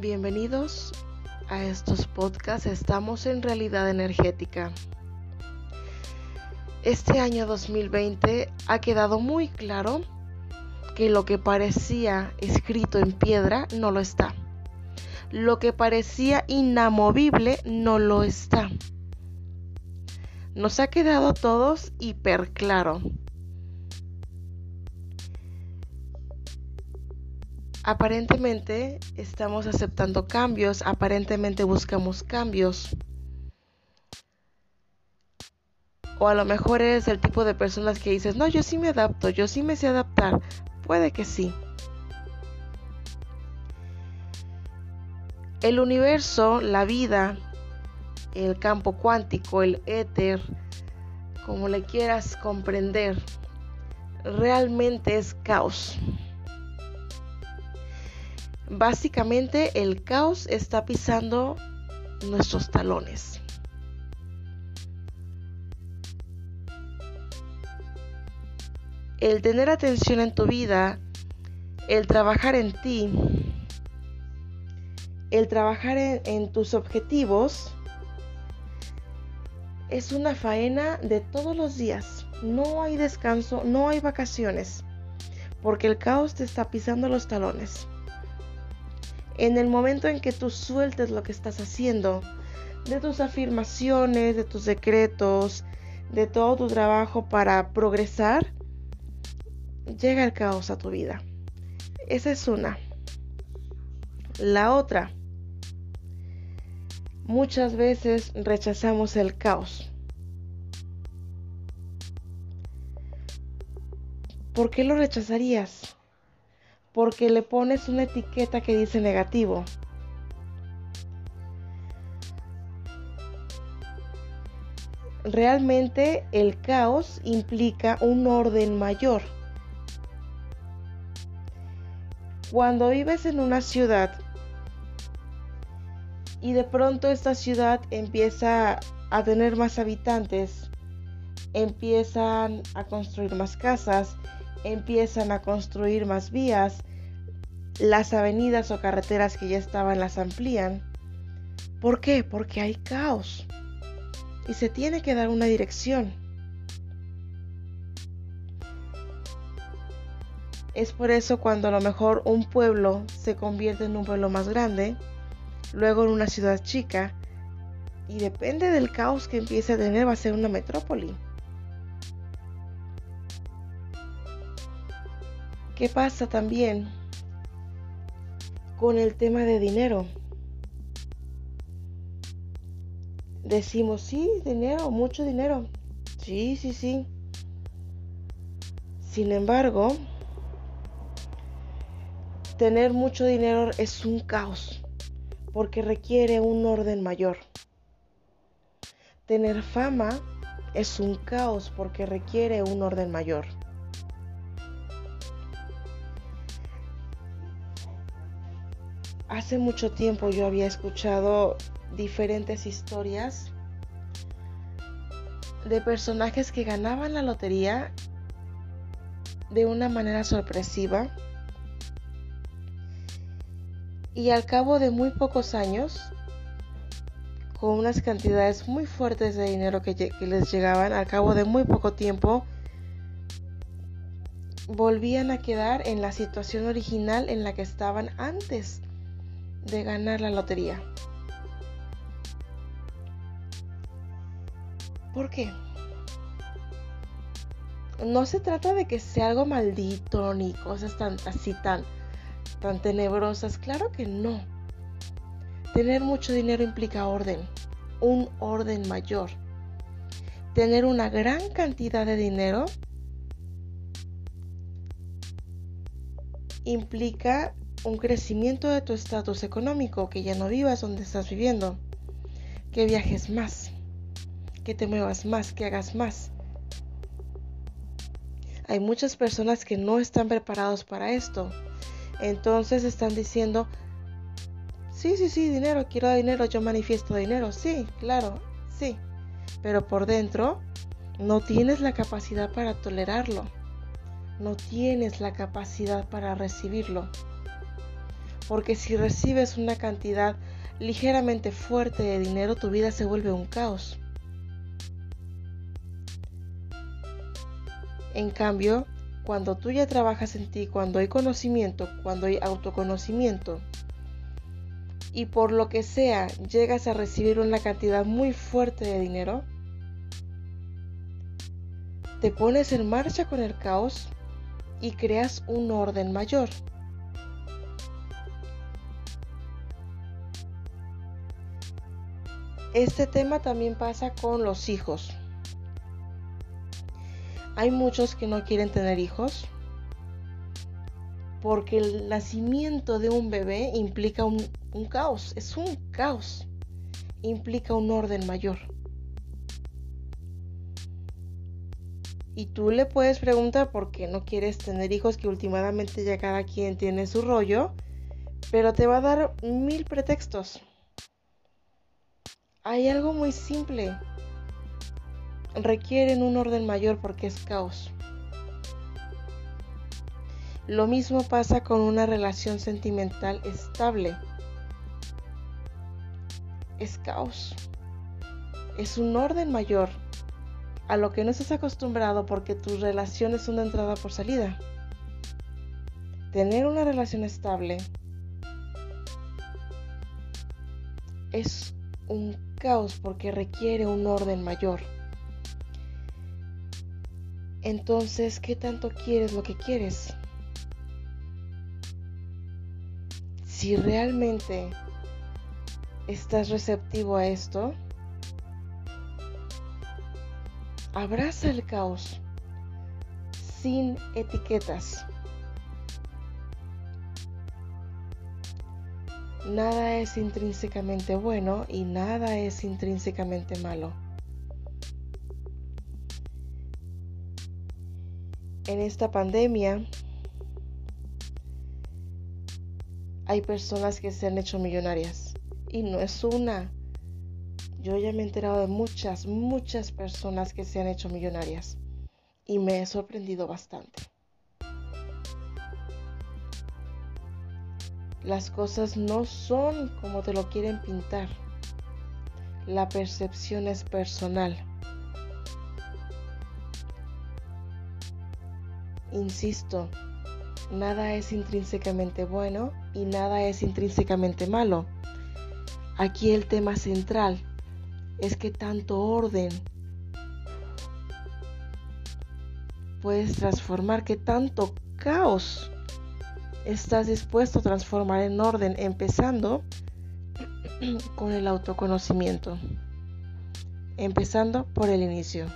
Bienvenidos a estos podcasts. Estamos en realidad energética. Este año 2020 ha quedado muy claro que lo que parecía escrito en piedra no lo está. Lo que parecía inamovible no lo está. Nos ha quedado a todos hiper claro. Aparentemente estamos aceptando cambios, aparentemente buscamos cambios. O a lo mejor eres el tipo de personas que dices, no, yo sí me adapto, yo sí me sé adaptar. Puede que sí. El universo, la vida, el campo cuántico, el éter, como le quieras comprender, realmente es caos. Básicamente el caos está pisando nuestros talones. El tener atención en tu vida, el trabajar en ti, el trabajar en, tus objetivos, es una faena de todos los días. No hay descanso, no hay vacaciones, porque el caos te está pisando los talones. En el momento en que tú sueltes lo que estás haciendo, de tus afirmaciones, de tus decretos, de todo tu trabajo para progresar, llega el caos a tu vida. Esa es una. La otra, muchas veces rechazamos el caos. ¿Por qué lo rechazarías? Porque le pones una etiqueta que dice negativo. Realmente el caos implica un orden mayor. Cuando vives en una ciudad y de pronto esta ciudad empieza a tener más habitantes, empiezan a construir más casas, empiezan a construir más vías, las avenidas o carreteras que ya estaban las amplían. ¿Por qué? Porque hay caos y se tiene que dar una dirección. Es por eso cuando a lo mejor un pueblo se convierte en un pueblo más grande, luego en una ciudad chica, y depende del caos que empiece a tener va a ser una metrópoli. ¿Qué pasa también con el tema de dinero? Decimos, sí, dinero, mucho dinero. Sí, sí, sí. Sin embargo, tener mucho dinero es un caos porque requiere un orden mayor. Tener fama es un caos porque requiere un orden mayor. Hace mucho tiempo yo había escuchado diferentes historias de personajes que ganaban la lotería de una manera sorpresiva. Y al cabo de muy pocos años con unas cantidades muy fuertes de dinero que, les llegaban al cabo de muy poco tiempo volvían a quedar en la situación original en la que estaban antes de ganar la lotería. ¿Por qué? No se trata de que sea algo maldito ni cosas tan así tan tan tenebrosas, claro que no. Tener mucho dinero implica orden, un orden mayor. Tener una gran cantidad de dinero implica un crecimiento de tu estatus económico, que ya no vivas donde estás viviendo, que viajes más, que te muevas más, que hagas más. Hay muchas personas que no están preparados para esto. Entonces están diciendo, sí, sí, sí, dinero, quiero dinero, yo manifiesto dinero, sí, claro, sí. Pero por dentro no tienes la capacidad para tolerarlo. No tienes la capacidad para recibirlo Porque si recibes una cantidad ligeramente fuerte de dinero, tu vida se vuelve un caos. En cambio, cuando tú ya trabajas en ti, cuando hay conocimiento, cuando hay autoconocimiento, y por lo que sea llegas a recibir una cantidad muy fuerte de dinero, te pones en marcha con el caos y creas un orden mayor. Este tema también pasa con los hijos. Hay muchos que no quieren tener hijos porque el nacimiento de un bebé implica un, caos, es un caos, implica un orden mayor. Y tú le puedes preguntar por qué no quieres tener hijos, que últimamente ya cada quien tiene su rollo, pero te va a dar mil pretextos. Hay algo muy simple. Requieren un orden mayor porque es caos. Lo mismo pasa con una relación sentimental estable. Es caos. Es un orden mayor a lo que no estás acostumbrado porque tus relaciones son de entrada por salida. Tener una relación estable es un caos porque requiere un orden mayor. Entonces, ¿qué tanto quieres lo que quieres? si realmente estás receptivo a esto, abraza el caos sin etiquetas. Nada es intrínsecamente bueno y nada es intrínsecamente malo. En esta pandemia hay personas que se han hecho millonarias. Y no es una. Yo ya me he enterado de muchas, muchas personas que se han hecho millonarias. Y me he sorprendido bastante. Las cosas no son como te lo quieren pintar. La percepción es personal. Insisto, nada es intrínsecamente bueno y nada es intrínsecamente malo. Aquí el tema central es que tanto orden puedes transformar, que tanto caos estás dispuesto a transformar en orden, empezando con el autoconocimiento, empezando por el inicio.